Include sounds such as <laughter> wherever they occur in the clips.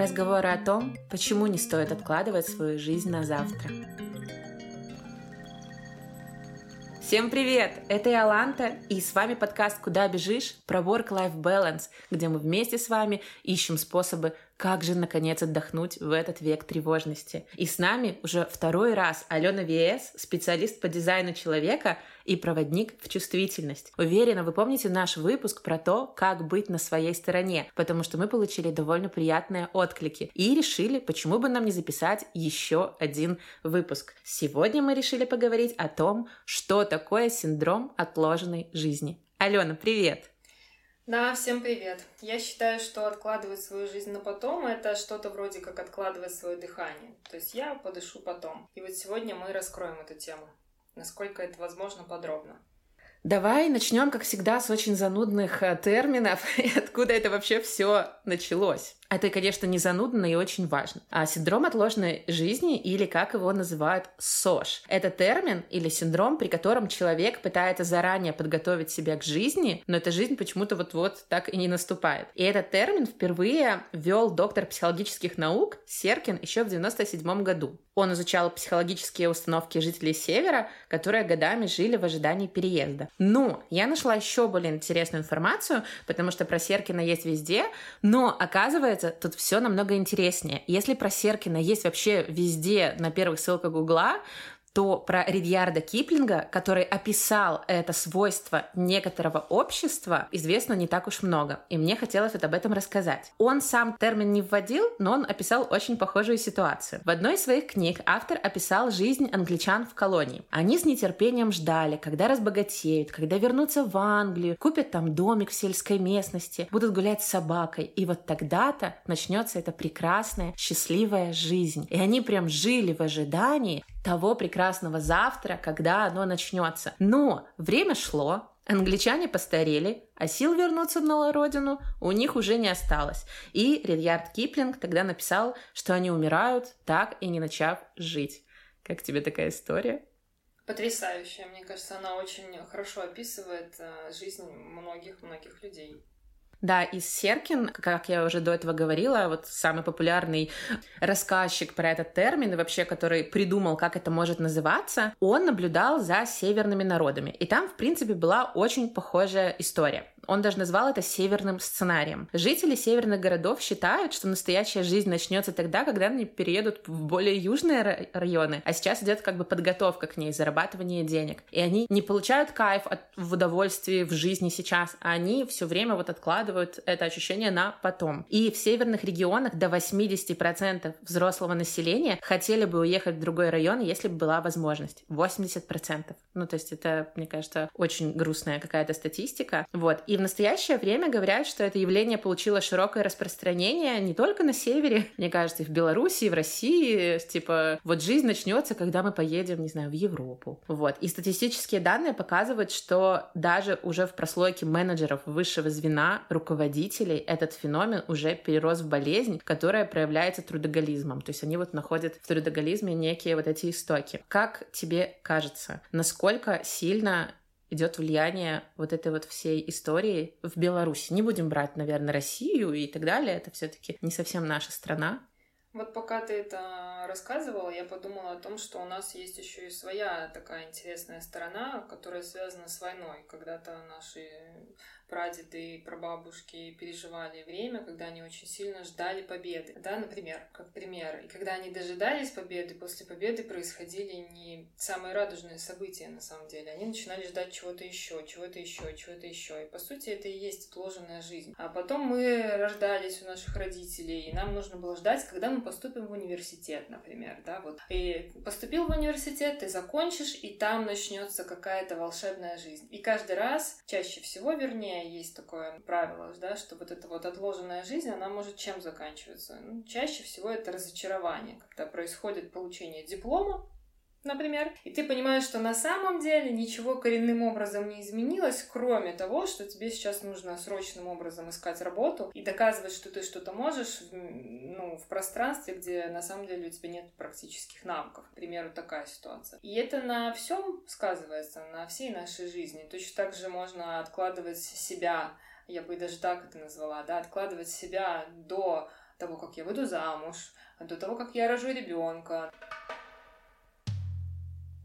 Разговоры о том, почему не стоит откладывать свою жизнь на завтра. Всем привет! Это я Ланта, и с вами подкаст «Куда бежишь?» про Work-Life Balance, где мы вместе с вами ищем способы как же, наконец, отдохнуть в этот век тревожности? И с нами уже второй раз Алена Виэс, специалист по дизайну человека и проводник в чувствительность. Уверена, вы помните наш выпуск про то, как быть на своей стороне, потому что мы получили довольно приятные отклики и решили, почему бы нам не записать еще один выпуск. Сегодня мы решили поговорить о том, что такое синдром отложенной жизни. Алена, привет! Да, всем привет. Я считаю, что откладывать свою жизнь на потом это что-то вроде как откладывать свое дыхание. То есть я подышу потом. И вот сегодня мы раскроем эту тему. Насколько это возможно подробно. Давай начнем, как всегда, с очень занудных э, терминов <laughs> и откуда это вообще все началось. Это, конечно, не занудно и очень важно. А синдром отложенной жизни, или как его называют СОЖ, это термин или синдром, при котором человек пытается заранее подготовить себя к жизни, но эта жизнь почему-то вот-вот так и не наступает. И этот термин впервые ввел доктор психологических наук Серкин еще в 97 году. Он изучал психологические установки жителей Севера, которые годами жили в ожидании переезда. Но я нашла еще более интересную информацию, потому что про Серкина есть везде, но оказывается, оказывается, тут все намного интереснее. Если про Серкина есть вообще везде на первых ссылках Гугла, то про Ридьярда Киплинга, который описал это свойство некоторого общества, известно не так уж много. И мне хотелось вот об этом рассказать. Он сам термин не вводил, но он описал очень похожую ситуацию. В одной из своих книг автор описал жизнь англичан в колонии. Они с нетерпением ждали, когда разбогатеют, когда вернутся в Англию, купят там домик в сельской местности, будут гулять с собакой. И вот тогда-то начнется эта прекрасная, счастливая жизнь. И они прям жили в ожидании, того прекрасного завтра, когда оно начнется. Но время шло, Англичане постарели, а сил вернуться на родину у них уже не осталось. И Рильярд Киплинг тогда написал, что они умирают, так и не начав жить. Как тебе такая история? Потрясающая. Мне кажется, она очень хорошо описывает э, жизнь многих-многих людей. Да, и Серкин, как я уже до этого говорила, вот самый популярный рассказчик про этот термин вообще, который придумал, как это может называться, он наблюдал за северными народами. И там, в принципе, была очень похожая история. Он даже назвал это северным сценарием. Жители северных городов считают, что настоящая жизнь начнется тогда, когда они переедут в более южные районы, а сейчас идет как бы подготовка к ней, зарабатывание денег. И они не получают кайф от в удовольствии в жизни сейчас, а они все время вот откладывают это ощущение на потом. И в северных регионах до 80% взрослого населения хотели бы уехать в другой район, если бы была возможность. 80%. Ну, то есть это, мне кажется, очень грустная какая-то статистика. Вот. И в настоящее время говорят, что это явление получило широкое распространение не только на севере, <laughs> мне кажется, и в Беларуси, и в России. Типа, вот жизнь начнется, когда мы поедем, не знаю, в Европу. Вот. И статистические данные показывают, что даже уже в прослойке менеджеров высшего звена, руководителей, этот феномен уже перерос в болезнь, которая проявляется трудоголизмом. То есть они вот находят в трудоголизме некие вот эти истоки. Как тебе кажется, насколько сильно идет влияние вот этой вот всей истории в Беларуси. Не будем брать, наверное, Россию и так далее. Это все-таки не совсем наша страна. Вот пока ты это рассказывала, я подумала о том, что у нас есть еще и своя такая интересная сторона, которая связана с войной. Когда-то наши прадеды и прабабушки переживали время, когда они очень сильно ждали победы. Да, например, как пример. И когда они дожидались победы, после победы происходили не самые радужные события на самом деле. Они начинали ждать чего-то еще, чего-то еще, чего-то еще. И по сути это и есть отложенная жизнь. А потом мы рождались у наших родителей, и нам нужно было ждать, когда мы поступим в университет, например. Да, вот. И поступил в университет, ты закончишь, и там начнется какая-то волшебная жизнь. И каждый раз, чаще всего, вернее, есть такое правило, да, что вот эта вот отложенная жизнь, она может чем заканчиваться? Ну, чаще всего это разочарование, когда происходит получение диплома, например, и ты понимаешь, что на самом деле ничего коренным образом не изменилось, кроме того, что тебе сейчас нужно срочным образом искать работу и доказывать, что ты что-то можешь ну, в пространстве, где на самом деле у тебя нет практических навыков. К примеру, такая ситуация. И это на всем сказывается, на всей нашей жизни. Точно так же можно откладывать себя, я бы даже так это назвала, да, откладывать себя до того, как я выйду замуж, до того, как я рожу ребенка.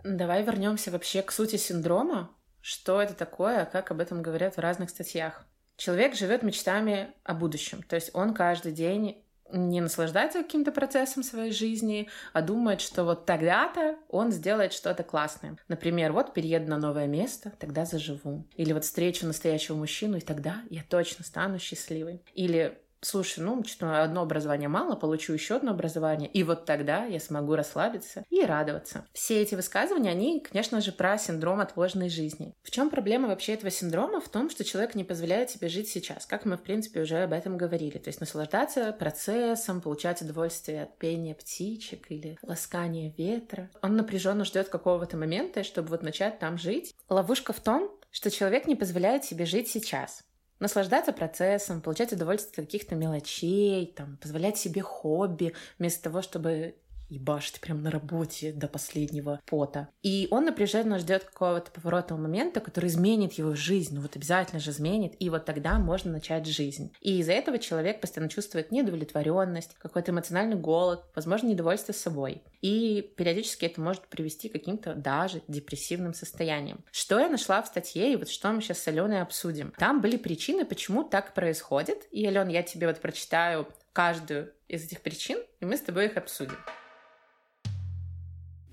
Давай вернемся вообще к сути синдрома. Что это такое, как об этом говорят в разных статьях. Человек живет мечтами о будущем, то есть он каждый день не наслаждается каким-то процессом своей жизни, а думает, что вот тогда-то он сделает что-то классное. Например, вот перееду на новое место, тогда заживу. Или вот встречу настоящего мужчину, и тогда я точно стану счастливой. Или слушай, ну, что одно образование мало, получу еще одно образование, и вот тогда я смогу расслабиться и радоваться. Все эти высказывания, они, конечно же, про синдром отложенной жизни. В чем проблема вообще этого синдрома? В том, что человек не позволяет себе жить сейчас, как мы, в принципе, уже об этом говорили. То есть наслаждаться процессом, получать удовольствие от пения птичек или ласкания ветра. Он напряженно ждет какого-то момента, чтобы вот начать там жить. Ловушка в том, что человек не позволяет себе жить сейчас наслаждаться процессом, получать удовольствие от каких-то мелочей, там, позволять себе хобби, вместо того, чтобы ебашить прям на работе до последнего пота. И он напряженно ждет какого-то поворотного момента, который изменит его жизнь, ну вот обязательно же изменит, и вот тогда можно начать жизнь. И из-за этого человек постоянно чувствует неудовлетворенность, какой-то эмоциональный голод, возможно, недовольство собой. И периодически это может привести к каким-то даже депрессивным состояниям. Что я нашла в статье, и вот что мы сейчас с Аленой обсудим. Там были причины, почему так происходит. И, Ален, я тебе вот прочитаю каждую из этих причин, и мы с тобой их обсудим.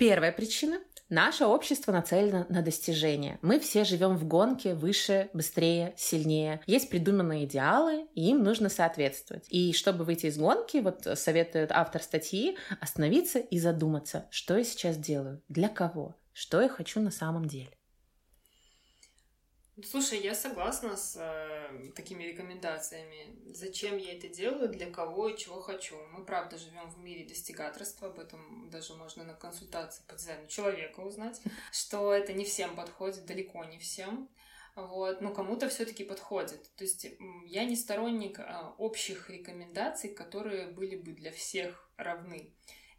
Первая причина Наше общество нацелено на достижение. Мы все живем в гонке выше, быстрее, сильнее. Есть придуманные идеалы, и им нужно соответствовать. И чтобы выйти из гонки, вот советует автор статьи, остановиться и задуматься, что я сейчас делаю, для кого, что я хочу на самом деле. Слушай, я согласна с э, такими рекомендациями. Зачем я это делаю, для кого и чего хочу. Мы, правда, живем в мире достигаторства, об этом даже можно на консультации по дизайну человека узнать, <laughs> что это не всем подходит, далеко не всем. Вот, но кому-то все-таки подходит. То есть я не сторонник а, общих рекомендаций, которые были бы для всех равны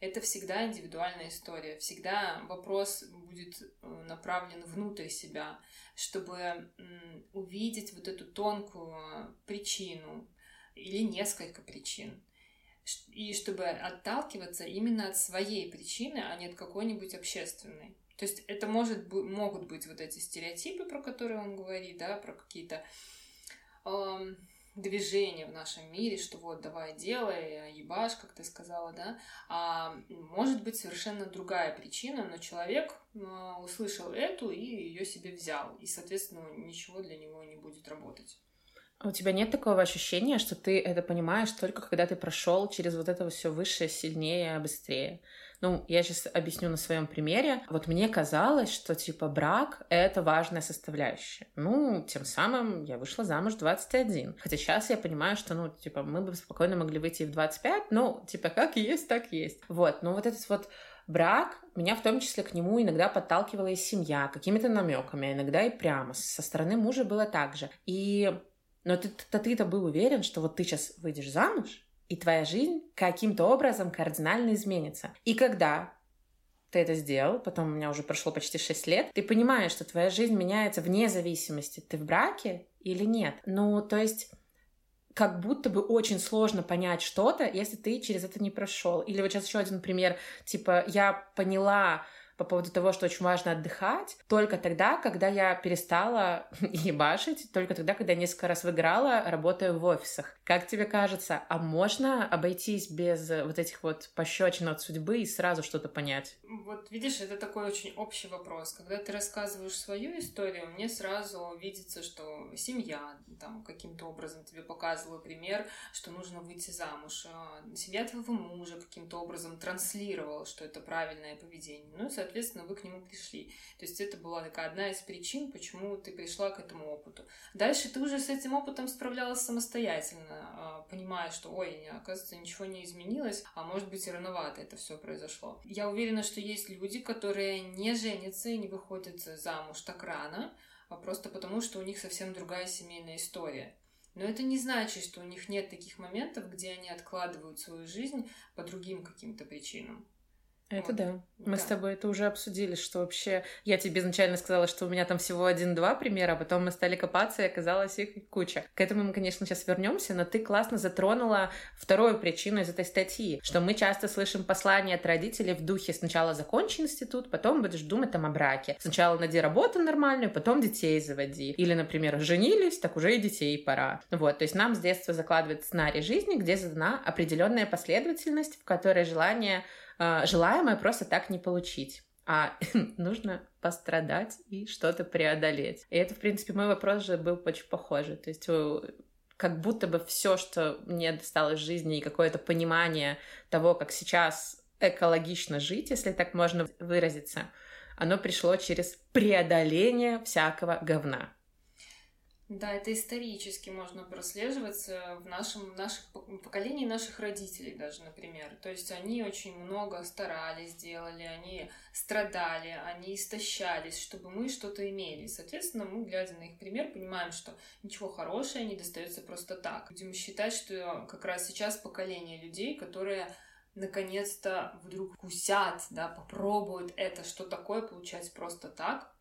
это всегда индивидуальная история. Всегда вопрос будет э, направлен внутрь себя, чтобы увидеть вот эту тонкую причину или несколько причин. И чтобы отталкиваться именно от своей причины, а не от какой-нибудь общественной. То есть это может, могут быть вот эти стереотипы, про которые он говорит, да, про какие-то эм, движение в нашем мире, что вот давай делай, ебашь, как ты сказала, да, а может быть совершенно другая причина, но человек а, услышал эту и ее себе взял, и, соответственно, ничего для него не будет работать. А у тебя нет такого ощущения, что ты это понимаешь только когда ты прошел через вот это все выше, сильнее, быстрее? Ну, я сейчас объясню на своем примере. Вот мне казалось, что типа брак — это важная составляющая. Ну, тем самым я вышла замуж в 21. Хотя сейчас я понимаю, что, ну, типа, мы бы спокойно могли выйти в 25, ну, типа, как есть, так есть. Вот, но вот этот вот брак, меня в том числе к нему иногда подталкивала и семья, какими-то намеками, а иногда и прямо. Со стороны мужа было так же. И но ты-то ты был уверен, что вот ты сейчас выйдешь замуж, и твоя жизнь каким-то образом кардинально изменится. И когда ты это сделал, потом у меня уже прошло почти 6 лет, ты понимаешь, что твоя жизнь меняется вне зависимости, ты в браке или нет. Ну, то есть как будто бы очень сложно понять что-то, если ты через это не прошел. Или вот сейчас еще один пример, типа я поняла, по поводу того, что очень важно отдыхать, только тогда, когда я перестала <laughs> ебашить, только тогда, когда я несколько раз выиграла, работая в офисах. Как тебе кажется, а можно обойтись без вот этих вот пощечин от судьбы и сразу что-то понять? Вот видишь, это такой очень общий вопрос. Когда ты рассказываешь свою историю, мне сразу видится, что семья там каким-то образом тебе показывала пример, что нужно выйти замуж. А, семья твоего мужа каким-то образом транслировала, что это правильное поведение. Ну и, соответственно, вы к нему пришли. То есть это была такая одна из причин, почему ты пришла к этому опыту. Дальше ты уже с этим опытом справлялась самостоятельно, а, понимая, что, ой, оказывается, ничего не изменилось, а может быть и рановато это все произошло. Я уверена, что есть люди, которые не женятся и не выходят замуж так рано, а просто потому, что у них совсем другая семейная история. Но это не значит, что у них нет таких моментов, где они откладывают свою жизнь по другим каким-то причинам. Это вот. да. Мы да. с тобой это уже обсудили, что вообще... Я тебе изначально сказала, что у меня там всего один-два примера, а потом мы стали копаться, и оказалось их куча. К этому мы, конечно, сейчас вернемся, но ты классно затронула вторую причину из этой статьи, что мы часто слышим послания от родителей в духе «сначала закончи институт, потом будешь думать там о браке. Сначала найди работу нормальную, потом детей заводи». Или, например, женились, так уже и детей пора. Вот, то есть нам с детства закладывает сценарий жизни, где задана определенная последовательность, в которой желание желаемое просто так не получить а <laughs> нужно пострадать и что-то преодолеть. И это, в принципе, мой вопрос же был очень похожий. То есть как будто бы все, что мне досталось в жизни, и какое-то понимание того, как сейчас экологично жить, если так можно выразиться, оно пришло через преодоление всякого говна. Да, это исторически можно прослеживать э, в нашем в наших поколении наших родителей даже, например. То есть они очень много старались, делали, они страдали, они истощались, чтобы мы что-то имели. Соответственно, мы, глядя на их пример, понимаем, что ничего хорошего не достается просто так. Будем считать, что как раз сейчас поколение людей, которые наконец-то вдруг кусят, да, попробуют это, что такое получать просто так,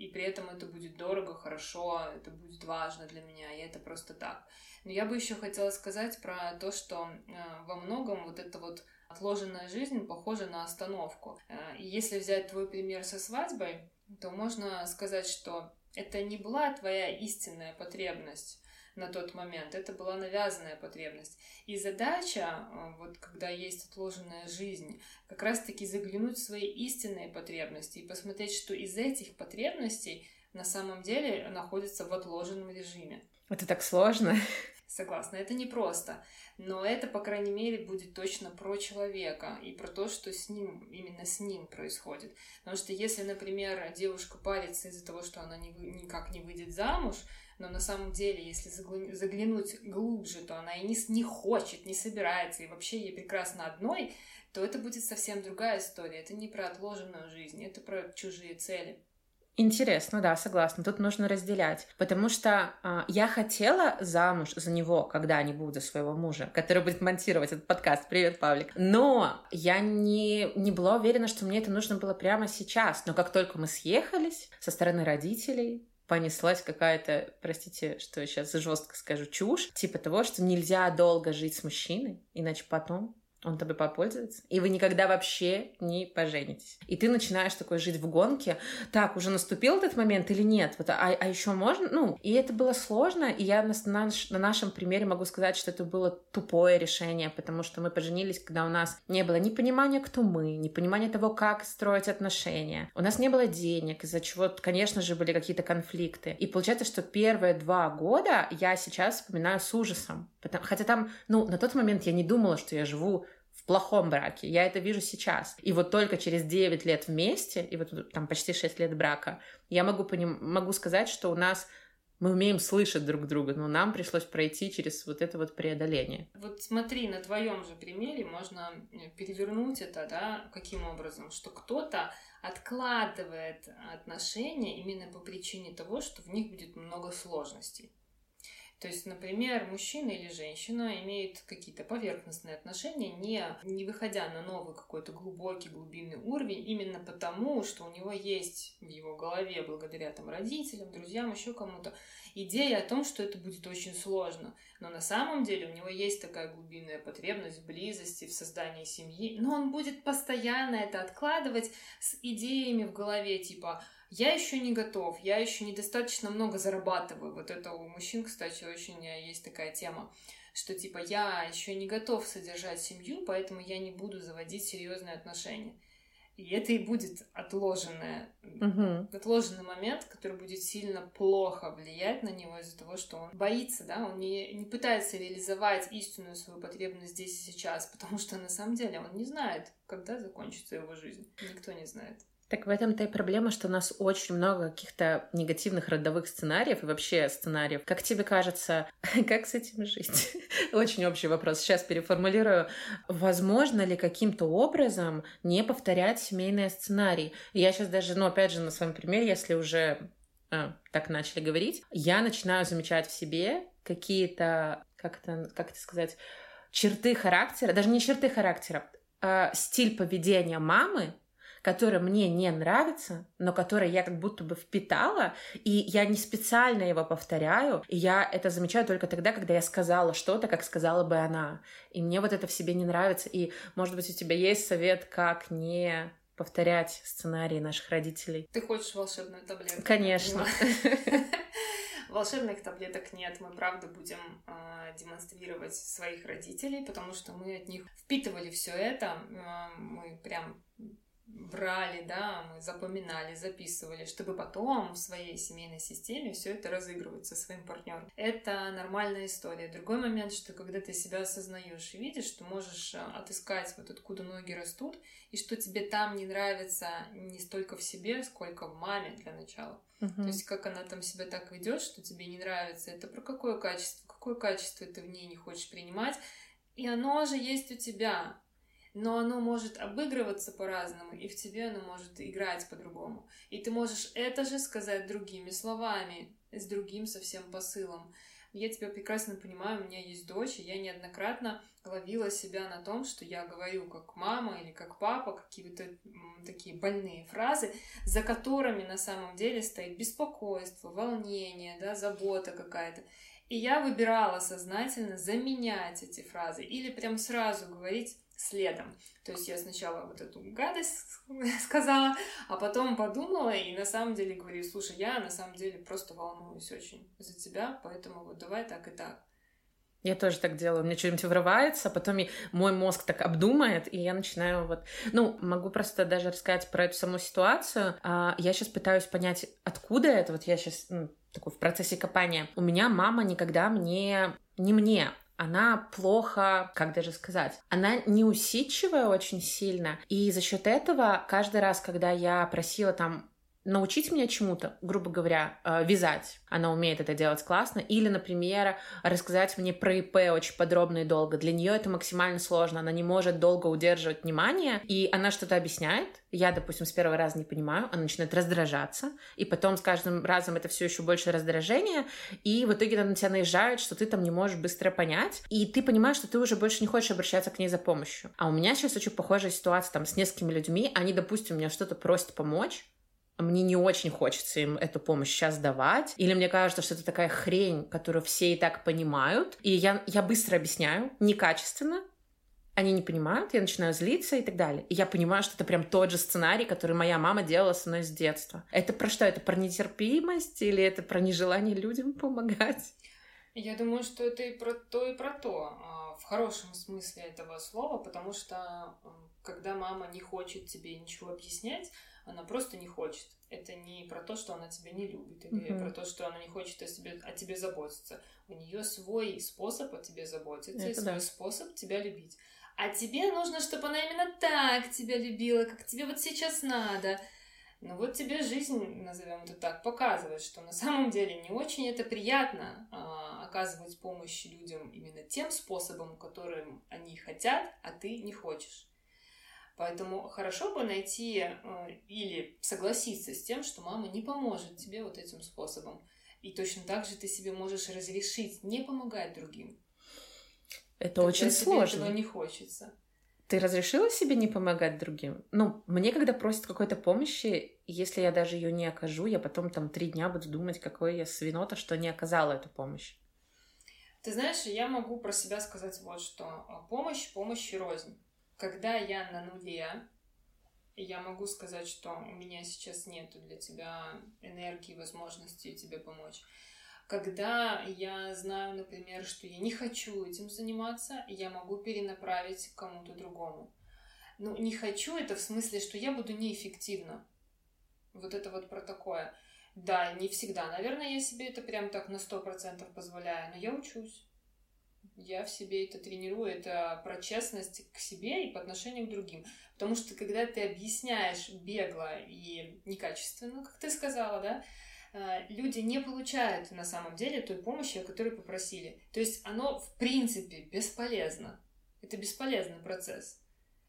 и при этом это будет дорого, хорошо, это будет важно для меня, и это просто так. Но я бы еще хотела сказать про то, что э, во многом вот эта вот отложенная жизнь похожа на остановку. Э, и если взять твой пример со свадьбой, то можно сказать, что это не была твоя истинная потребность, на тот момент. Это была навязанная потребность. И задача, э, вот когда есть отложенная жизнь, как раз-таки заглянуть в свои истинные потребности и посмотреть, что из этих потребностей на самом деле находится в отложенном режиме. Это так сложно. Согласна, это непросто, но это, по крайней мере, будет точно про человека и про то, что с ним, именно с ним происходит. Потому что если, например, девушка парится из-за того, что она никак не выйдет замуж, но на самом деле, если заглянуть глубже, то она и не, не хочет, не собирается, и вообще ей прекрасно одной, то это будет совсем другая история. Это не про отложенную жизнь, это про чужие цели. Интересно, да, согласна. Тут нужно разделять. Потому что э, я хотела замуж за него когда-нибудь, за своего мужа, который будет монтировать этот подкаст. Привет, Павлик. Но я не, не была уверена, что мне это нужно было прямо сейчас. Но как только мы съехались со стороны родителей, понеслась какая-то, простите, что я сейчас жестко скажу, чушь, типа того, что нельзя долго жить с мужчиной, иначе потом он тобой попользуется, и вы никогда вообще не поженитесь. И ты начинаешь такой жить в гонке, так, уже наступил этот момент или нет? Вот, а, а еще можно? Ну, и это было сложно, и я на, на, на нашем примере могу сказать, что это было тупое решение, потому что мы поженились, когда у нас не было ни понимания, кто мы, ни понимания того, как строить отношения. У нас не было денег, из-за чего, конечно же, были какие-то конфликты. И получается, что первые два года я сейчас вспоминаю с ужасом. Потому, хотя там, ну, на тот момент я не думала, что я живу плохом браке. Я это вижу сейчас. И вот только через 9 лет вместе, и вот там почти 6 лет брака, я могу, поним... могу сказать, что у нас мы умеем слышать друг друга, но нам пришлось пройти через вот это вот преодоление. Вот смотри, на твоем же примере можно э, перевернуть это, да, каким образом, что кто-то откладывает отношения именно по причине того, что в них будет много сложностей. То есть, например, мужчина или женщина имеет какие-то поверхностные отношения, не, не выходя на новый какой-то глубокий, глубинный уровень, именно потому, что у него есть в его голове, благодаря там родителям, друзьям, еще кому-то, идея о том, что это будет очень сложно. Но на самом деле у него есть такая глубинная потребность в близости, в создании семьи, но он будет постоянно это откладывать с идеями в голове, типа я еще не готов, я еще недостаточно много зарабатываю. Вот это у мужчин, кстати, очень есть такая тема, что типа я еще не готов содержать семью, поэтому я не буду заводить серьезные отношения. И это и будет отложенное, угу. отложенный момент, который будет сильно плохо влиять на него из-за того, что он боится, да, он не, не пытается реализовать истинную свою потребность здесь и сейчас, потому что на самом деле он не знает, когда закончится его жизнь. Никто не знает. Так в этом-то и проблема, что у нас очень много каких-то негативных родовых сценариев и вообще сценариев. Как тебе кажется, <laughs> как с этим жить? <laughs> Очень общий вопрос. Сейчас переформулирую. Возможно ли каким-то образом не повторять семейные сценарии? Я сейчас даже, ну, опять же, на своем примере, если уже а, так начали говорить, я начинаю замечать в себе какие-то, как это, как это сказать, черты характера, даже не черты характера, э, стиль поведения мамы, который мне не нравится, но который я как будто бы впитала, и я не специально его повторяю, и я это замечаю только тогда, когда я сказала что-то, как сказала бы она. И мне вот это в себе не нравится. И, может быть, у тебя есть совет, как не повторять сценарии наших родителей? Ты хочешь волшебную таблетку? Конечно. <laughs> Волшебных таблеток нет, мы правда будем э, демонстрировать своих родителей, потому что мы от них впитывали все это, э, мы прям брали, да, мы запоминали, записывали, чтобы потом в своей семейной системе все это разыгрывать со своим партнером. Это нормальная история. Другой момент, что когда ты себя осознаешь и видишь, что можешь а, отыскать вот откуда ноги растут, и что тебе там не нравится не столько в себе, сколько в маме для начала. Uh-huh. То есть как она там себя так ведет, что тебе не нравится, это про какое качество, какое качество ты в ней не хочешь принимать, и оно же есть у тебя но оно может обыгрываться по-разному, и в тебе оно может играть по-другому. И ты можешь это же сказать другими словами, с другим совсем посылом. Я тебя прекрасно понимаю, у меня есть дочь, и я неоднократно ловила себя на том, что я говорю как мама или как папа какие-то такие больные фразы, за которыми на самом деле стоит беспокойство, волнение, да, забота какая-то. И я выбирала сознательно заменять эти фразы или прям сразу говорить следом. То есть я сначала вот эту гадость <laughs> сказала, а потом подумала и на самом деле говорю, слушай, я на самом деле просто волнуюсь очень за тебя, поэтому вот давай так и так. Я тоже так делаю. Меня что-нибудь вырывается, а потом мой мозг так обдумает, и я начинаю вот... Ну, могу просто даже рассказать про эту саму ситуацию. А, я сейчас пытаюсь понять, откуда это. Вот я сейчас ну, такой в процессе копания. У меня мама никогда мне... Не мне, она плохо, как даже сказать, она неусидчивая очень сильно, и за счет этого каждый раз, когда я просила там научить меня чему-то, грубо говоря, э, вязать. Она умеет это делать классно. Или, например, рассказать мне про ИП очень подробно и долго. Для нее это максимально сложно. Она не может долго удерживать внимание. И она что-то объясняет. Я, допустим, с первого раза не понимаю. Она начинает раздражаться. И потом с каждым разом это все еще больше раздражение. И в итоге она на тебя наезжает, что ты там не можешь быстро понять. И ты понимаешь, что ты уже больше не хочешь обращаться к ней за помощью. А у меня сейчас очень похожая ситуация там с несколькими людьми. Они, допустим, мне что-то просят помочь мне не очень хочется им эту помощь сейчас давать, или мне кажется, что это такая хрень, которую все и так понимают, и я, я быстро объясняю, некачественно, они не понимают, я начинаю злиться и так далее. И я понимаю, что это прям тот же сценарий, который моя мама делала со мной с детства. Это про что? Это про нетерпимость или это про нежелание людям <laughs> помогать? Я думаю, что это и про то, и про то, а, в хорошем смысле этого слова, потому что когда мама не хочет тебе ничего объяснять, она просто не хочет. Это не про то, что она тебя не любит, или mm-hmm. про то, что она не хочет о тебе, о тебе заботиться. У нее свой способ о тебе заботиться Это и свой да. способ тебя любить. А тебе нужно, чтобы она именно так тебя любила, как тебе вот сейчас надо. Ну вот тебе жизнь, назовем это так, показывает, что на самом деле не очень это приятно а, оказывать помощь людям именно тем способом, которым они хотят, а ты не хочешь. Поэтому хорошо бы найти э, или согласиться с тем, что мама не поможет тебе вот этим способом. И точно так же ты себе можешь разрешить не помогать другим. Это очень сложно. Этого не хочется. Ты разрешила себе не помогать другим? Ну, мне когда просят какой-то помощи, если я даже ее не окажу, я потом там три дня буду думать, какой я свинота, что не оказала эту помощь. Ты знаешь, я могу про себя сказать вот что. Помощь, помощь и рознь. Когда я на нуле, я могу сказать, что у меня сейчас нет для тебя энергии, возможности тебе помочь. Когда я знаю, например, что я не хочу этим заниматься, я могу перенаправить к кому-то другому. Ну, не хочу это в смысле, что я буду неэффективна. Вот это вот про такое. Да, не всегда. Наверное, я себе это прям так на сто процентов позволяю, но я учусь. Я в себе это тренирую, это про честность к себе и по отношению к другим. Потому что когда ты объясняешь бегло и некачественно, как ты сказала, да, э, люди не получают на самом деле той помощи, о которой попросили. То есть оно в принципе бесполезно. Это бесполезный процесс.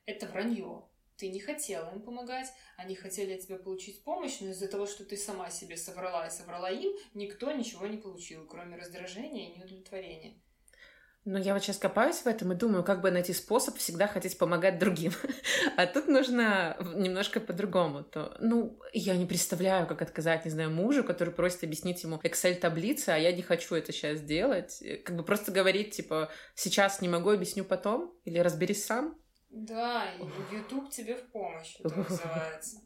Это вранье. Ты не хотела им помогать, они хотели от тебя получить помощь, но из-за того, что ты сама себе соврала и соврала им, никто ничего не получил, кроме раздражения и неудовлетворения. Но я вот сейчас копаюсь в этом и думаю, как бы найти способ всегда хотеть помогать другим. <laughs> а тут нужно немножко по-другому. То, ну, я не представляю, как отказать, не знаю, мужу, который просит объяснить ему Excel-таблицы, а я не хочу это сейчас делать. Как бы просто говорить, типа, сейчас не могу, объясню потом, или разберись сам. Да, YouTube тебе в помощь, это называется.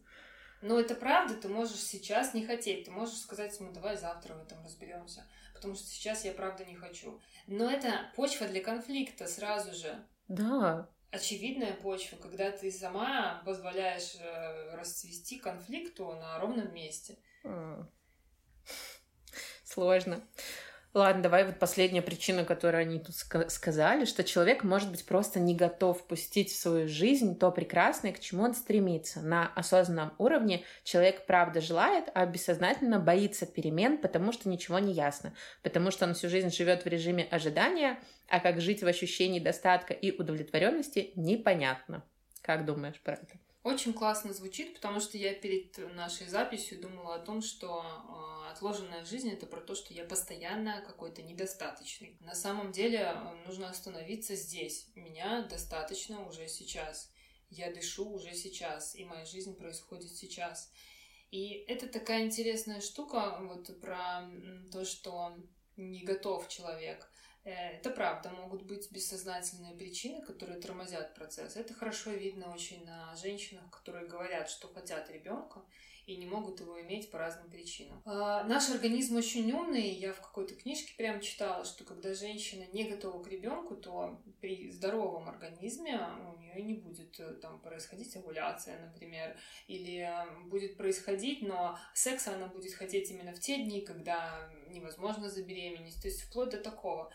Но это правда, ты можешь сейчас не хотеть, ты можешь сказать ему, давай завтра в этом разберемся, потому что сейчас я правда не хочу. Но это почва для конфликта сразу же. Да. Очевидная почва, когда ты сама позволяешь э, расцвести конфликту на ровном месте. Сложно. Ладно, давай вот последняя причина, которую они тут сказали, что человек может быть просто не готов пустить в свою жизнь то прекрасное, к чему он стремится. На осознанном уровне человек правда желает, а бессознательно боится перемен, потому что ничего не ясно, потому что он всю жизнь живет в режиме ожидания, а как жить в ощущении достатка и удовлетворенности непонятно. Как думаешь про это? Очень классно звучит, потому что я перед нашей записью думала о том, что э, отложенная жизнь это про то, что я постоянно какой-то недостаточный. На самом деле э, нужно остановиться здесь. Меня достаточно уже сейчас. Я дышу уже сейчас, и моя жизнь происходит сейчас. И это такая интересная штука, вот про то, что не готов человек. Э, это правда, могут быть бессознательные причины, которые тормозят процесс. Это хорошо видно очень на женщинах, которые говорят, что хотят ребенка и не могут его иметь по разным причинам. А, наш организм очень умный. Я в какой-то книжке прям читала, что когда женщина не готова к ребенку, то при здоровом организме у нее не будет э, там происходить овуляция, например, или будет происходить, но секса она будет хотеть именно в те дни, когда невозможно забеременеть. То есть вплоть до такого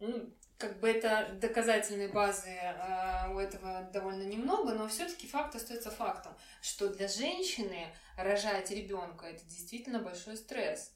ну, как бы это доказательной базы э, у этого довольно немного, но все-таки факт остается фактом, что для женщины рожать ребенка это действительно большой стресс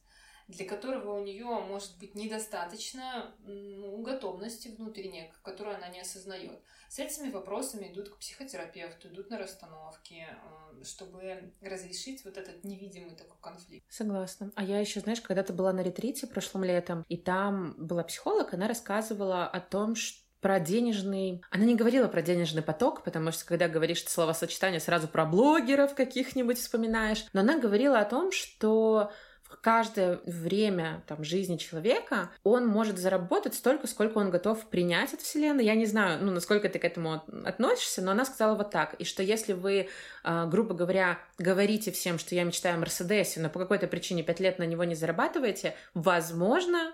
для которого у нее может быть недостаточно ну, готовности внутренней, которую она не осознает. С этими вопросами идут к психотерапевту, идут на расстановки, э, чтобы разрешить вот этот невидимый такой конфликт. Согласна. А я еще, знаешь, когда-то была на ретрите прошлым летом, и там была психолог, она рассказывала о том, что про денежный... Она не говорила про денежный поток, потому что когда говоришь это словосочетание, сразу про блогеров каких-нибудь вспоминаешь. Но она говорила о том, что каждое время там, жизни человека он может заработать столько, сколько он готов принять от Вселенной. Я не знаю, ну, насколько ты к этому относишься, но она сказала вот так. И что если вы, а, грубо говоря, говорите всем, что я мечтаю о Мерседесе, но по какой-то причине пять лет на него не зарабатываете, возможно,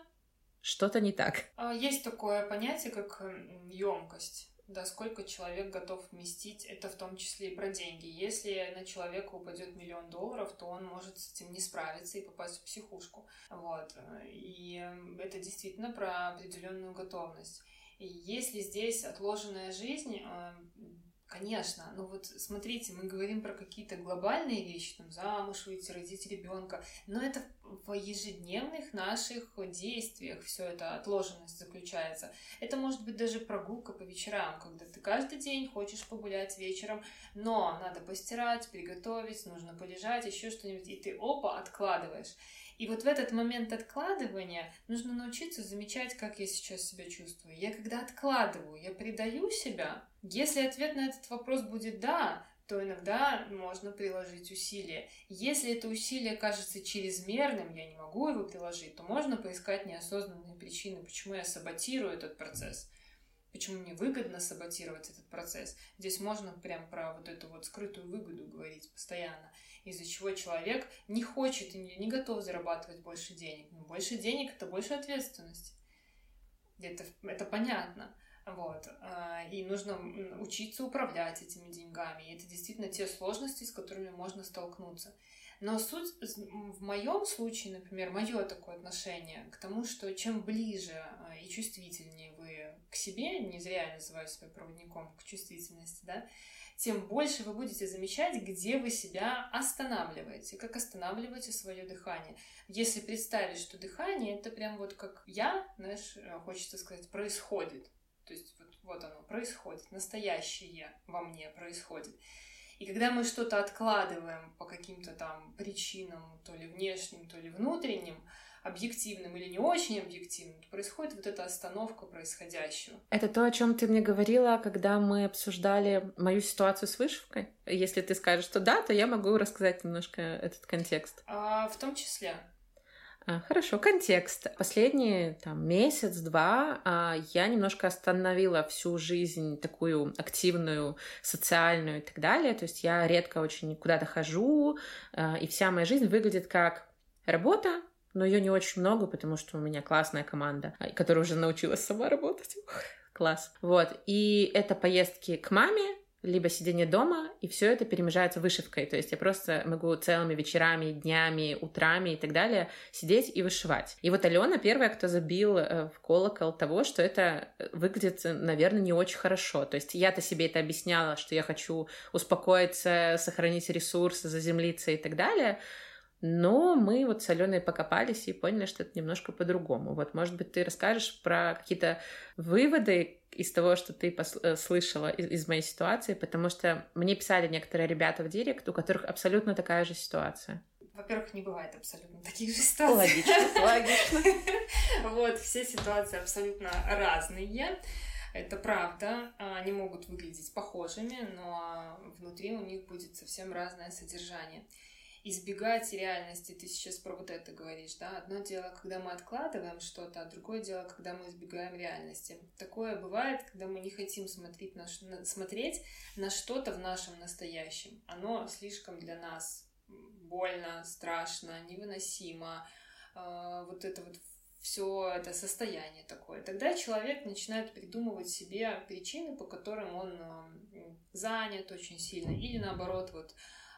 что-то не так. А, есть такое понятие, как емкость да, сколько человек готов вместить, это в том числе и про деньги. Если на человека упадет миллион долларов, то он может с этим не справиться и попасть в психушку. Вот. И это действительно про определенную готовность. И если здесь отложенная жизнь, э, Конечно, но вот смотрите, мы говорим про какие-то глобальные вещи, там замуж выйти, родить ребенка, но это в ежедневных наших действиях все это отложенность заключается. Это может быть даже прогулка по вечерам, когда ты каждый день хочешь погулять вечером, но надо постирать, приготовить, нужно полежать, еще что-нибудь, и ты опа, откладываешь. И вот в этот момент откладывания нужно научиться замечать, как я сейчас себя чувствую. Я когда откладываю, я предаю себя. Если ответ на этот вопрос будет «да», то иногда можно приложить усилия. Если это усилие кажется чрезмерным, я не могу его приложить, то можно поискать неосознанные причины, почему я саботирую этот процесс почему мне выгодно саботировать этот процесс. Здесь можно прям про вот эту вот скрытую выгоду говорить постоянно из-за чего человек не хочет и не готов зарабатывать больше денег. Но больше денег — это больше ответственности. Это, это понятно. Вот. А, и нужно учиться управлять этими деньгами. И это действительно те сложности, с которыми можно столкнуться. Но суть в моем случае, например, мое такое отношение к тому, что чем ближе а, и чувствительнее вы к себе, не зря я называю себя проводником к чувствительности, да, тем больше вы будете замечать, где вы себя останавливаете, как останавливаете свое дыхание. Если представить, что дыхание это прям вот как я, знаешь, э, хочется сказать, происходит. То есть вот, вот оно происходит, настоящее во мне происходит. И когда мы что-то откладываем по каким-то там причинам, то ли внешним, то ли внутренним, объективным или не очень объективным, то происходит вот эта остановка происходящего. Это то, о чем ты мне говорила, когда мы обсуждали мою ситуацию с вышивкой. Если ты скажешь, что да, то я могу рассказать немножко этот контекст. А, в том числе. А, хорошо, контекст. Последние там месяц-два а, я немножко остановила всю жизнь такую активную, социальную и так далее. То есть я редко очень куда-то хожу, а, и вся моя жизнь выглядит как работа, но ее не очень много, потому что у меня классная команда, которая уже научилась сама работать. Класс. Вот. И это поездки к маме, либо сидение дома, и все это перемежается вышивкой. То есть я просто могу целыми вечерами, днями, утрами и так далее сидеть и вышивать. И вот Алена первая, кто забил э, в колокол того, что это э, выглядит, наверное, не очень хорошо. То есть я-то себе это объясняла, что я хочу успокоиться, сохранить ресурсы, заземлиться и так далее. Но мы вот с Аленой покопались и поняли, что это немножко по-другому. Вот, может быть, ты расскажешь про какие-то выводы из того, что ты э, слышала из, из моей ситуации, потому что мне писали некоторые ребята в директ, у которых абсолютно такая же ситуация. Во-первых, не бывает абсолютно таких же ситуаций. Логично, логично. <laughs> Вот, все ситуации абсолютно разные. Это правда, они могут выглядеть похожими, но внутри у них будет совсем разное содержание избегать реальности. Ты сейчас про вот это говоришь, да? Одно дело, когда мы откладываем что-то, а другое дело, когда мы избегаем реальности. Такое бывает, когда мы не хотим смотреть на, смотреть на что-то в нашем настоящем. Оно слишком для нас больно, страшно, невыносимо. Э, вот это вот все это состояние такое. Тогда человек начинает придумывать себе причины, по которым он занят очень сильно, или наоборот, вот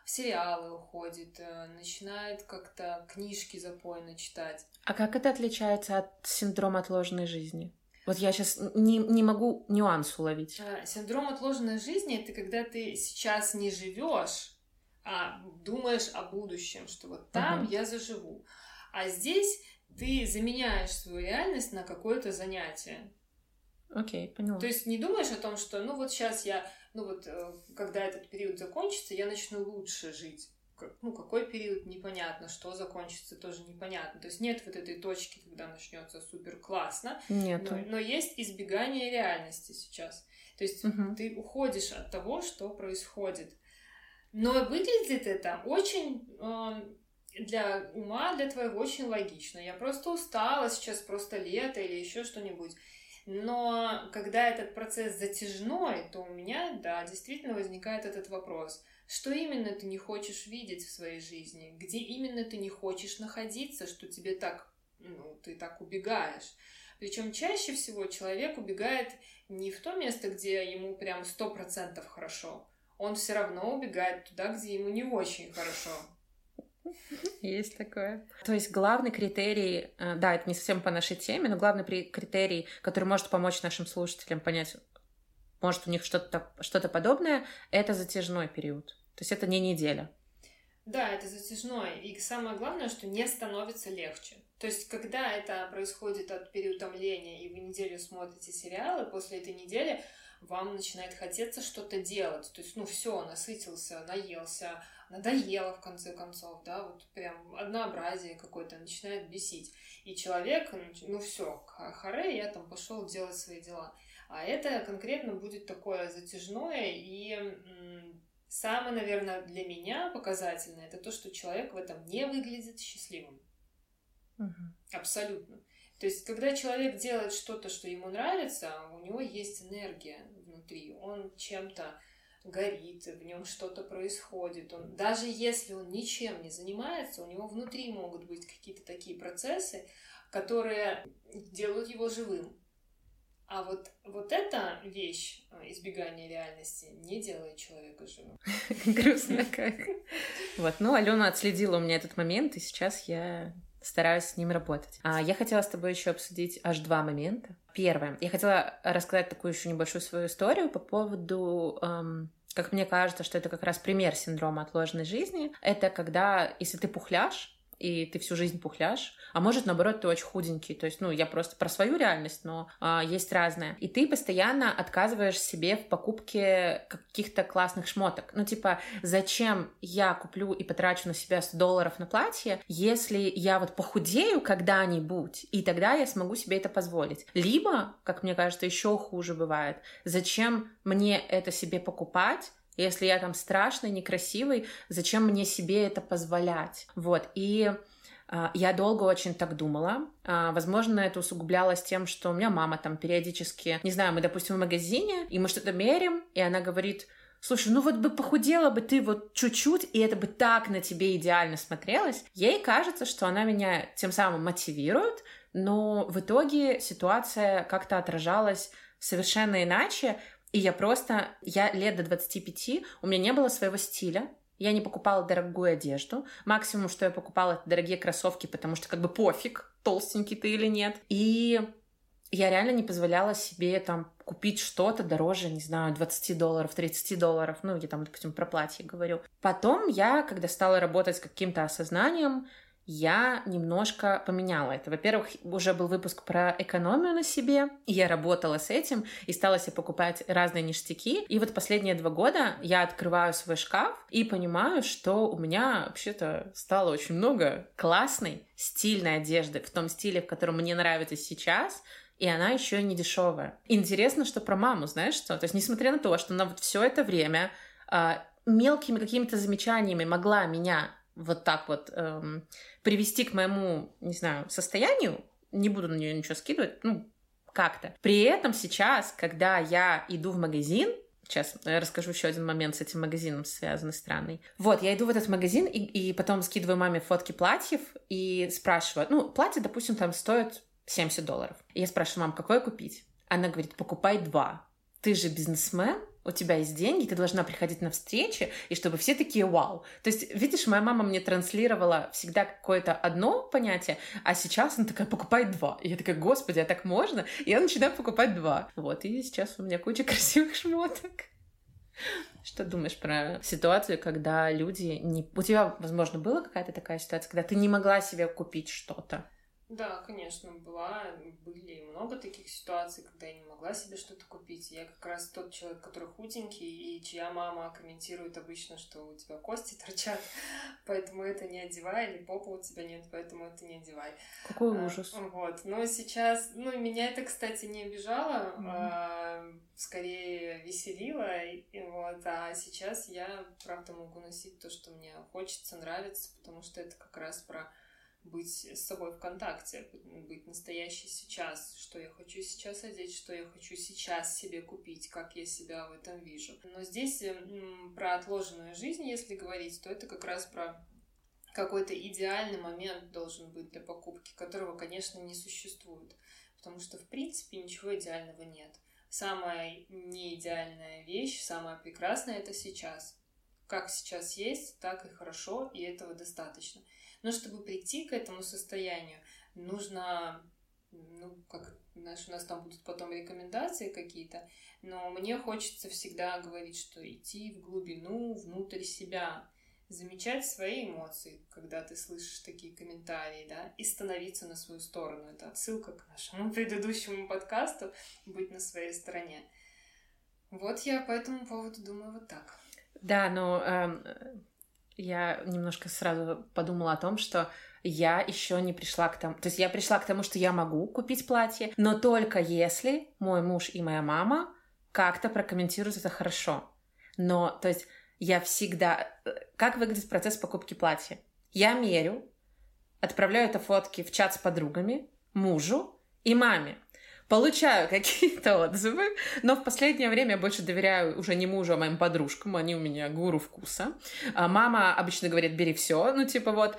в сериалы уходит, э, начинает как-то книжки запойно читать. А как это отличается от синдрома отложенной жизни? Вот я сейчас не, не могу нюанс уловить. А, синдром отложенной жизни это когда ты сейчас не живешь, а думаешь о будущем, что вот там угу. я заживу. А здесь ты заменяешь свою реальность на какое-то занятие. Окей, поняла. То есть не думаешь о том, что ну вот сейчас я ну вот, э, когда этот период закончится, я начну лучше жить. Ну, какой период, непонятно, что закончится, тоже непонятно. То есть нет вот этой точки, когда начнется супер классно. Нет. Но, но есть избегание реальности сейчас. То есть угу. ты уходишь от того, что происходит. Но выглядит это очень э, для ума, для твоего очень логично. Я просто устала, сейчас просто лето или еще что-нибудь. Но когда этот процесс затяжной, то у меня, да, действительно возникает этот вопрос. Что именно ты не хочешь видеть в своей жизни? Где именно ты не хочешь находиться, что тебе так, ну, ты так убегаешь? Причем чаще всего человек убегает не в то место, где ему прям сто процентов хорошо. Он все равно убегает туда, где ему не очень хорошо. <laughs> Есть такое. То есть главный критерий, э, да, это не совсем по нашей теме, но главный критерий, который может помочь нашим слушателям понять, может у них что-то что подобное, это затяжной период. То есть это не неделя. Да, это затяжной. И самое главное, что не становится легче. То есть, когда это происходит от переутомления, и вы неделю смотрите сериалы, после этой недели вам начинает хотеться что-то делать. То есть, ну все, насытился, наелся, надоело в конце концов, да, вот прям однообразие какое-то начинает бесить. И человек, ну все, харе, я там пошел делать свои дела. А это конкретно будет такое затяжное и самое, наверное, для меня показательное, это то, что человек в этом не выглядит счастливым. Угу. Абсолютно. То есть, когда человек делает что-то, что ему нравится, у него есть энергия внутри, он чем-то горит, в нем что-то происходит. Он, даже если он ничем не занимается, у него внутри могут быть какие-то такие процессы, которые делают его живым. А вот, вот эта вещь, а, избегание реальности, не делает человека живым. <laughs> Грустно как. Вот, ну, Алена отследила у меня этот момент, и сейчас я стараюсь с ним работать. А я хотела с тобой еще обсудить аж два момента. Первое, я хотела рассказать такую еще небольшую свою историю по поводу эм, как мне кажется, что это как раз пример синдрома отложенной жизни. Это когда, если ты пухляш, и ты всю жизнь пухляш, а может, наоборот, ты очень худенький. То есть, ну, я просто про свою реальность, но а, есть разное. И ты постоянно отказываешь себе в покупке каких-то классных шмоток. Ну, типа, зачем я куплю и потрачу на себя 100 долларов на платье, если я вот похудею когда-нибудь, и тогда я смогу себе это позволить. Либо, как мне кажется, еще хуже бывает, зачем мне это себе покупать, если я там страшный, некрасивый, зачем мне себе это позволять? Вот, и а, я долго очень так думала. А, возможно, это усугублялось тем, что у меня мама там периодически, не знаю, мы, допустим, в магазине, и мы что-то мерим, и она говорит, слушай, ну вот бы похудела бы ты вот чуть-чуть, и это бы так на тебе идеально смотрелось. Ей кажется, что она меня тем самым мотивирует, но в итоге ситуация как-то отражалась совершенно иначе, и я просто, я лет до 25, у меня не было своего стиля, я не покупала дорогую одежду. Максимум, что я покупала, это дорогие кроссовки, потому что как бы пофиг, толстенький ты или нет. И я реально не позволяла себе там купить что-то дороже, не знаю, 20 долларов, 30 долларов, ну, я там, допустим, про платье говорю. Потом я, когда стала работать с каким-то осознанием, я немножко поменяла это. Во-первых, уже был выпуск про экономию на себе, и я работала с этим, и стала себе покупать разные ништяки. И вот последние два года я открываю свой шкаф и понимаю, что у меня вообще-то стало очень много классной, стильной одежды в том стиле, в котором мне нравится сейчас, и она еще не дешевая. Интересно, что про маму, знаешь что? То есть, несмотря на то, что она вот все это время э, мелкими какими-то замечаниями могла меня вот так вот эм, привести к моему, не знаю, состоянию, не буду на нее ничего скидывать, ну, как-то. При этом сейчас, когда я иду в магазин, Сейчас я расскажу еще один момент с этим магазином связанный странный. Вот, я иду в этот магазин и, и потом скидываю маме фотки платьев и спрашиваю, ну, платье, допустим, там стоит 70 долларов. И я спрашиваю, мам, какое купить? Она говорит, покупай два. Ты же бизнесмен, у тебя есть деньги, ты должна приходить на встречи, и чтобы все такие вау. То есть, видишь, моя мама мне транслировала всегда какое-то одно понятие, а сейчас она такая, покупай два. И я такая, господи, а так можно? И я начинаю покупать два. Вот, и сейчас у меня куча <laughs> красивых шмоток. Что думаешь про ситуацию, когда люди не... У тебя, возможно, была какая-то такая ситуация, когда ты не могла себе купить что-то? Да, конечно, была, были много таких ситуаций, когда я не могла себе что-то купить. Я как раз тот человек, который худенький, и чья мама комментирует обычно, что у тебя кости торчат, <laughs> поэтому это не одевай, или попа у тебя нет, поэтому это не одевай. Какой а, ужас. А, вот, но сейчас, ну, меня это, кстати, не обижало, mm-hmm. а, скорее веселило, и, вот, а сейчас я, правда, могу носить то, что мне хочется, нравится, потому что это как раз про быть с собой в контакте, быть настоящей сейчас, что я хочу сейчас одеть, что я хочу сейчас себе купить, как я себя в этом вижу. Но здесь про отложенную жизнь, если говорить, то это как раз про какой-то идеальный момент должен быть для покупки, которого, конечно, не существует. Потому что, в принципе, ничего идеального нет. Самая неидеальная вещь, самая прекрасная — это сейчас. Как сейчас есть, так и хорошо, и этого достаточно. Но чтобы прийти к этому состоянию, нужно, ну, как, знаешь, у нас там будут потом рекомендации какие-то, но мне хочется всегда говорить, что идти в глубину, внутрь себя, замечать свои эмоции, когда ты слышишь такие комментарии, да, и становиться на свою сторону. Это отсылка к нашему <laughs> предыдущему подкасту «Быть на своей стороне». Вот я по этому поводу думаю вот так. Да, но эм, я немножко сразу подумала о том, что я еще не пришла к тому... То есть я пришла к тому, что я могу купить платье, но только если мой муж и моя мама как-то прокомментируют это хорошо. Но, то есть, я всегда... Как выглядит процесс покупки платья? Я мерю, отправляю это фотки в чат с подругами, мужу и маме получаю <laughs> какие-то отзывы, но в последнее время я больше доверяю уже не мужу, а моим подружкам, они у меня гуру вкуса. А мама обычно говорит, бери все, ну типа вот.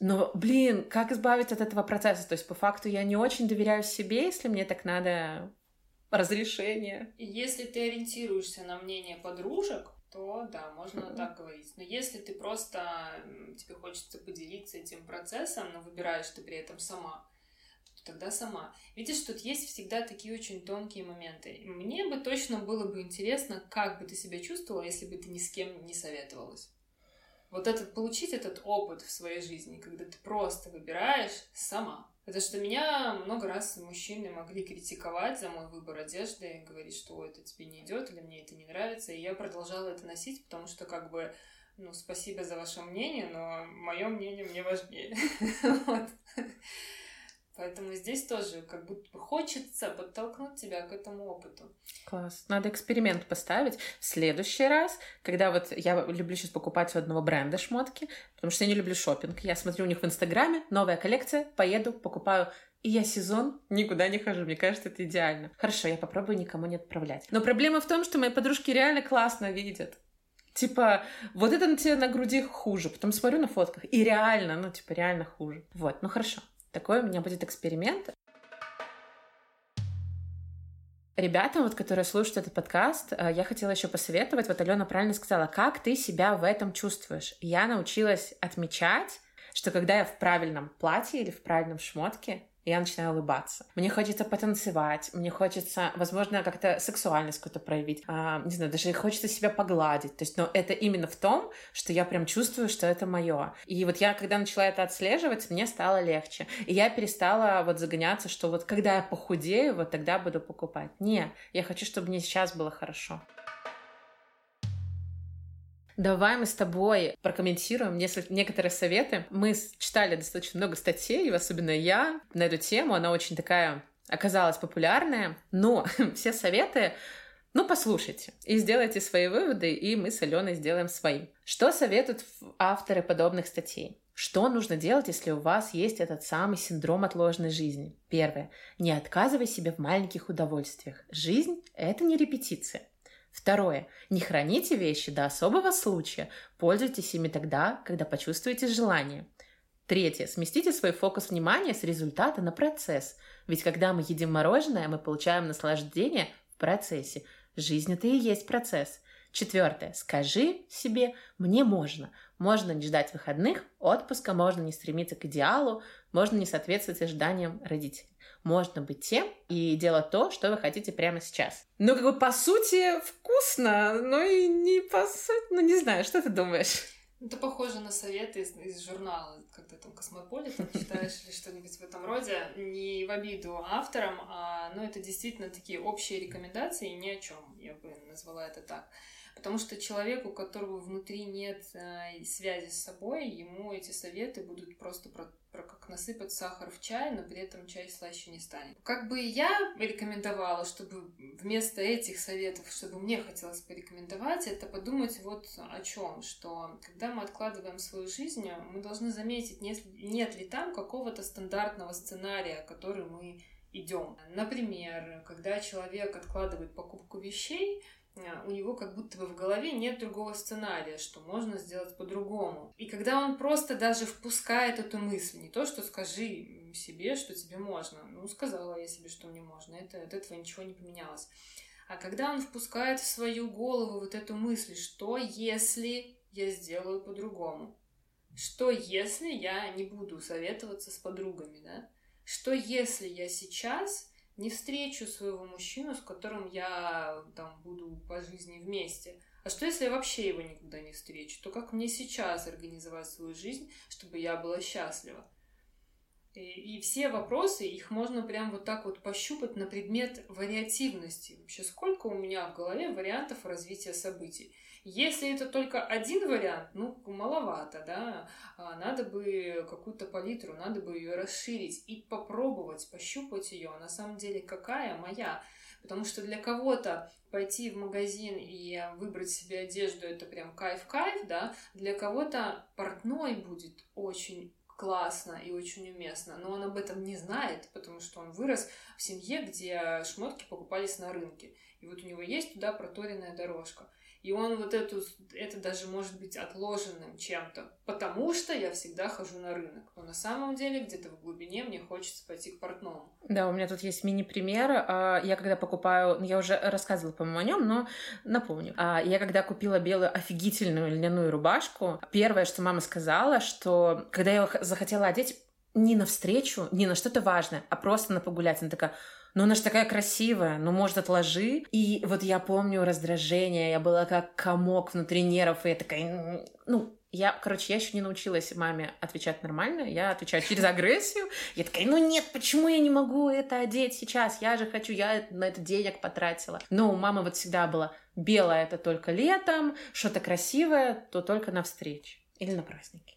Но, блин, как избавиться от этого процесса? То есть по факту я не очень доверяю себе, если мне так надо разрешение. Если ты ориентируешься на мнение подружек, то да, можно mm-hmm. так говорить. Но если ты просто тебе хочется поделиться этим процессом, но выбираешь ты при этом сама, тогда сама. Видишь, тут есть всегда такие очень тонкие моменты. Мне бы точно было бы интересно, как бы ты себя чувствовала, если бы ты ни с кем не советовалась. вот этот, получить этот опыт в своей жизни, когда ты просто выбираешь сама. Потому что меня много раз мужчины могли критиковать за мой выбор одежды, говорить, что это тебе не идет или мне это не нравится. И я продолжала это носить, потому что как бы ну, спасибо за ваше мнение, но мое мнение мне важнее. <laughs> Поэтому здесь тоже как будто хочется подтолкнуть тебя к этому опыту. Класс. Надо эксперимент поставить. В следующий раз, когда вот я люблю сейчас покупать у одного бренда шмотки, потому что я не люблю шопинг. Я смотрю у них в Инстаграме, новая коллекция, поеду, покупаю и я сезон никуда не хожу. Мне кажется, это идеально. Хорошо, я попробую никому не отправлять. Но проблема в том, что мои подружки реально классно видят. Типа, вот это на тебе на груди хуже. Потом смотрю на фотках, и реально, ну, типа, реально хуже. Вот, ну хорошо. Такой у меня будет эксперимент. Ребятам, вот, которые слушают этот подкаст, э, я хотела еще посоветовать, вот Алена правильно сказала, как ты себя в этом чувствуешь. Я научилась отмечать, что когда я в правильном платье или в правильном шмотке, я начинаю улыбаться. Мне хочется потанцевать, мне хочется, возможно, как-то сексуальность какую-то проявить, а, не знаю, даже хочется себя погладить. То есть, но это именно в том, что я прям чувствую, что это мое. И вот я, когда начала это отслеживать, мне стало легче. И я перестала вот загоняться, что вот когда я похудею, вот тогда буду покупать. Не, я хочу, чтобы мне сейчас было хорошо. Давай мы с тобой прокомментируем несколько, некоторые советы. Мы читали достаточно много статей, особенно я, на эту тему. Она очень такая оказалась популярная. Но <laughs> все советы ну, послушайте и сделайте свои выводы, и мы с Аленой сделаем свои. Что советуют авторы подобных статей? Что нужно делать, если у вас есть этот самый синдром отложенной жизни? Первое. Не отказывай себе в маленьких удовольствиях. Жизнь – это не репетиция. Второе. Не храните вещи до особого случая. Пользуйтесь ими тогда, когда почувствуете желание. Третье. Сместите свой фокус внимания с результата на процесс. Ведь когда мы едим мороженое, мы получаем наслаждение в процессе. Жизнь это и есть процесс. Четвертое. Скажи себе «мне можно». Можно не ждать выходных, отпуска, можно не стремиться к идеалу, можно не соответствовать ожиданиям родителей можно быть тем и делать то, что вы хотите прямо сейчас. Ну, как бы, по сути, вкусно, но и не по сути, ну, не знаю, что ты думаешь? Это похоже на советы из, из журнала, когда там Космополитен читаешь или что-нибудь в этом роде. Не в обиду авторам, а ну, это действительно такие общие рекомендации, ни о чем, я бы назвала это так. Потому что человеку, у которого внутри нет э, связи с собой, ему эти советы будут просто про про как насыпать сахар в чай, но при этом чай слаще не станет. Как бы я рекомендовала, чтобы вместо этих советов, чтобы мне хотелось порекомендовать, это подумать вот о чем, что когда мы откладываем свою жизнь, мы должны заметить, нет, ли там какого-то стандартного сценария, который мы идем. Например, когда человек откладывает покупку вещей, у него как будто бы в голове нет другого сценария, что можно сделать по-другому. И когда он просто даже впускает эту мысль, не то, что скажи себе, что тебе можно, ну, сказала я себе, что мне можно, это, от этого ничего не поменялось. А когда он впускает в свою голову вот эту мысль, что если я сделаю по-другому? Что если я не буду советоваться с подругами, да? Что если я сейчас не встречу своего мужчину, с которым я там буду по жизни вместе. А что если я вообще его никогда не встречу? То как мне сейчас организовать свою жизнь, чтобы я была счастлива? И, и все вопросы, их можно прям вот так вот пощупать на предмет вариативности. Вообще, сколько у меня в голове вариантов развития событий. Если это только один вариант, ну, маловато, да, а надо бы какую-то палитру, надо бы ее расширить и попробовать, пощупать ее, а на самом деле какая моя. Потому что для кого-то пойти в магазин и выбрать себе одежду это прям кайф-кайф, да, для кого-то портной будет очень классно и очень уместно, но он об этом не знает, потому что он вырос в семье, где шмотки покупались на рынке. И вот у него есть туда проторенная дорожка. И он вот эту, это даже может быть отложенным чем-то, потому что я всегда хожу на рынок. Но на самом деле где-то в глубине мне хочется пойти к портному. Да, у меня тут есть мини-пример. А, я когда покупаю, ну, я уже рассказывала, по-моему, о нем, но напомню. А, я когда купила белую офигительную льняную рубашку, первое, что мама сказала, что когда я захотела одеть, не на встречу, не на что-то важное, а просто на погулять. Она такая, ну она же такая красивая, ну может отложи. И вот я помню раздражение, я была как комок внутри нервов, и я такая, ну, Я, короче, я еще не научилась маме отвечать нормально. Я отвечаю через агрессию. Я такая, ну нет, почему я не могу это одеть сейчас? Я же хочу, я на это денег потратила. Но у мамы вот всегда было белое это только летом, что-то красивое, то только на встрече или на празднике.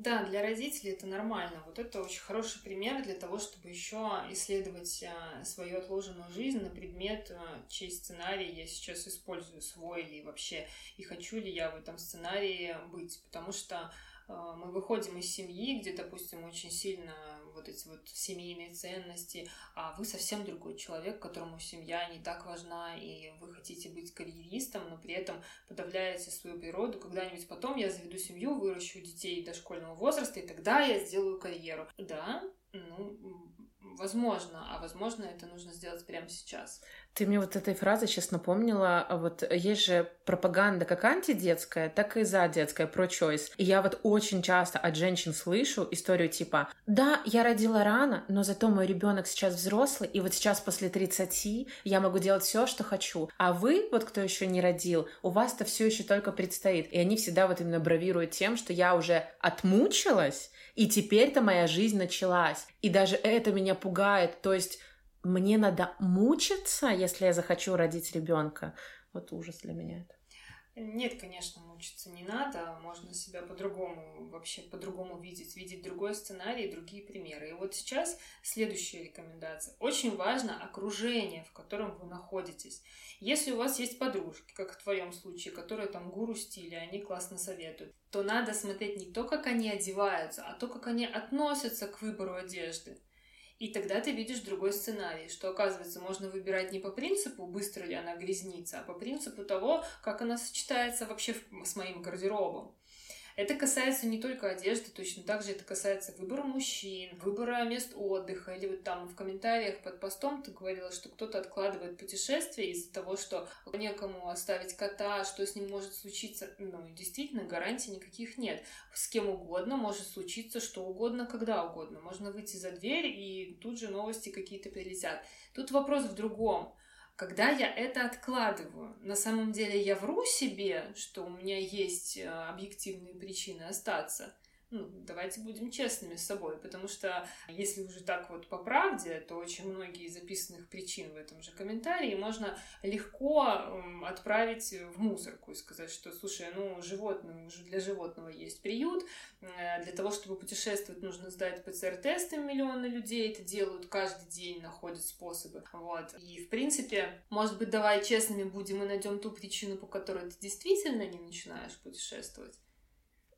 Да, для родителей это нормально. Вот это очень хороший пример для того, чтобы еще исследовать а, свою отложенную жизнь на предмет, а, чей сценарий я сейчас использую, свой или вообще, и хочу ли я в этом сценарии быть. Потому что а, мы выходим из семьи, где, допустим, очень сильно вот эти вот семейные ценности, а вы совсем другой человек, которому семья не так важна, и вы хотите быть карьеристом, но при этом подавляете свою природу. Когда-нибудь потом я заведу семью, выращу детей до школьного возраста, и тогда я сделаю карьеру. Да, ну, возможно, а возможно, это нужно сделать прямо сейчас. Ты мне вот этой фразой сейчас напомнила, а вот есть же пропаганда как антидетская, так и за детская, про choice. И я вот очень часто от женщин слышу историю типа «Да, я родила рано, но зато мой ребенок сейчас взрослый, и вот сейчас после 30 я могу делать все, что хочу. А вы, вот кто еще не родил, у вас-то все еще только предстоит». И они всегда вот именно бравируют тем, что я уже отмучилась, и теперь-то моя жизнь началась. И даже это меня пугает. То есть мне надо мучиться, если я захочу родить ребенка. Вот ужас для меня это. Нет, конечно, мучиться не надо. Можно себя по-другому, вообще по-другому видеть, видеть другой сценарий, другие примеры. И вот сейчас следующая рекомендация. Очень важно окружение, в котором вы находитесь. Если у вас есть подружки, как в твоем случае, которые там гуру стиля, они классно советуют, то надо смотреть не то, как они одеваются, а то, как они относятся к выбору одежды. И тогда ты видишь другой сценарий, что, оказывается, можно выбирать не по принципу, быстро ли она грязнится, а по принципу того, как она сочетается вообще с моим гардеробом. Это касается не только одежды, точно так же это касается выбора мужчин, выбора мест отдыха. Или вот там в комментариях под постом ты говорила, что кто-то откладывает путешествие из-за того, что некому оставить кота, что с ним может случиться. Ну, действительно, гарантий никаких нет. С кем угодно может случиться что угодно, когда угодно. Можно выйти за дверь, и тут же новости какие-то прилетят. Тут вопрос в другом когда я это откладываю, на самом деле я вру себе, что у меня есть э, объективные причины остаться, ну, давайте будем честными с собой, потому что если уже так вот по правде, то очень многие из записанных причин в этом же комментарии можно легко отправить в мусорку и сказать, что, слушай, ну, животным, для животного есть приют, э, для того, чтобы путешествовать, нужно сдать ПЦР-тесты, миллионы людей это делают каждый день, находят способы, вот. И, в принципе, может быть, давай честными будем и найдем ту причину, по которой ты действительно не начинаешь путешествовать.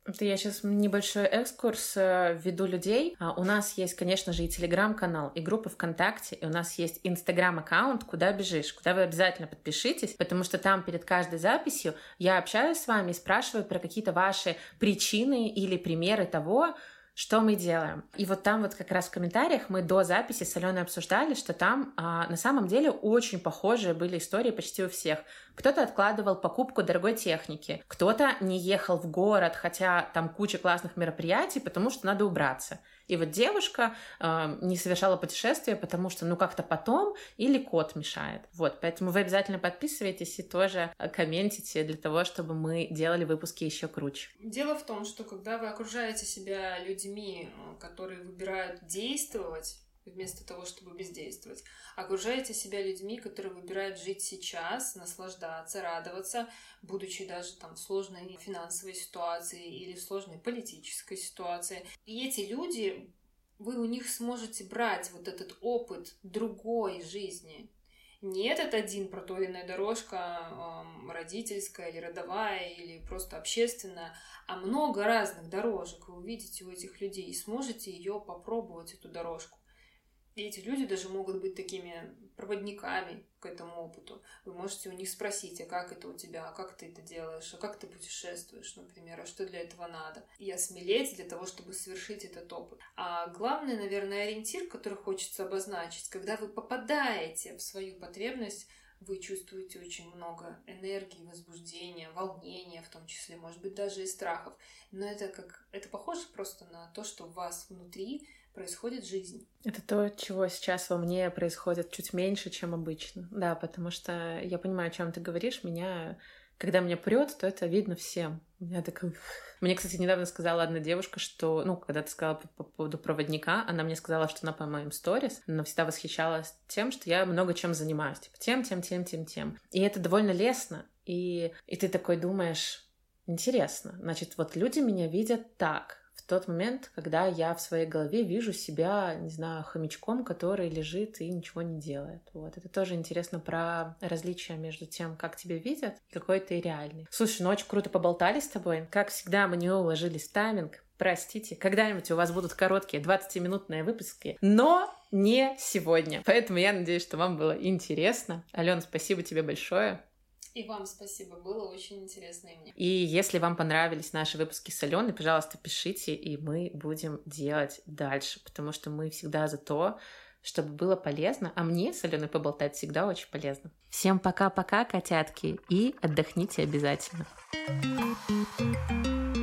Это я сейчас небольшой экскурс э, введу людей. А, у нас есть, конечно же, и телеграм-канал, и группа ВКонтакте, и у нас есть инстаграм-аккаунт «Куда бежишь?», куда вы обязательно подпишитесь, потому что там перед каждой записью я общаюсь с вами и спрашиваю про какие-то ваши причины или примеры того, что мы делаем? И вот там вот как раз в комментариях мы до записи с Аленой обсуждали, что там а, на самом деле очень похожие были истории почти у всех. Кто-то откладывал покупку дорогой техники, кто-то не ехал в город, хотя там куча классных мероприятий, потому что надо убраться. И вот девушка э, не совершала путешествия, потому что, ну, как-то потом или кот мешает. Вот, поэтому вы обязательно подписывайтесь и тоже э, комментите для того, чтобы мы делали выпуски еще круче. Дело в том, что когда вы окружаете себя людьми, э, которые выбирают действовать, вместо того, чтобы бездействовать. Окружаете себя людьми, которые выбирают жить сейчас, наслаждаться, радоваться, будучи даже там в сложной финансовой ситуации или в сложной политической ситуации. И эти люди, вы у них сможете брать вот этот опыт другой жизни, не этот один проторенная дорожка, эм, родительская или родовая, или просто общественная, а много разных дорожек вы увидите у этих людей и сможете ее попробовать, эту дорожку. И эти люди даже могут быть такими проводниками к этому опыту. Вы можете у них спросить, а как это у тебя, а как ты это делаешь, а как ты путешествуешь, например, а что для этого надо. И осмелеть для того, чтобы совершить этот опыт. А главный, наверное, ориентир, который хочется обозначить, когда вы попадаете в свою потребность, вы чувствуете очень много энергии, возбуждения, волнения, в том числе, может быть, даже и страхов. Но это как это похоже просто на то, что у вас внутри происходит жизнь. Это то, чего сейчас во мне происходит чуть меньше, чем обычно. Да, потому что я понимаю, о чем ты говоришь. Меня, когда меня прет, то это видно всем. Меня такая... Мне, кстати, недавно сказала одна девушка, что, ну, когда ты сказала по, по поводу проводника, она мне сказала, что она по моим сторис, она всегда восхищалась тем, что я много чем занимаюсь, типа тем, тем, тем, тем, тем. И это довольно лестно, и, и ты такой думаешь, интересно, значит, вот люди меня видят так, тот момент, когда я в своей голове вижу себя, не знаю, хомячком, который лежит и ничего не делает. Вот. Это тоже интересно про различия между тем, как тебя видят, и какой ты реальный. Слушай, ну очень круто поболтали с тобой. Как всегда, мы не уложились в тайминг. Простите, когда-нибудь у вас будут короткие 20-минутные выпуски, но не сегодня. Поэтому я надеюсь, что вам было интересно. Алена, спасибо тебе большое. И вам спасибо, было очень интересно и мне. И если вам понравились наши выпуски с Аленой, пожалуйста, пишите, и мы будем делать дальше, потому что мы всегда за то, чтобы было полезно, а мне с Аленой поболтать всегда очень полезно. Всем пока-пока, котятки, и отдохните обязательно. thank you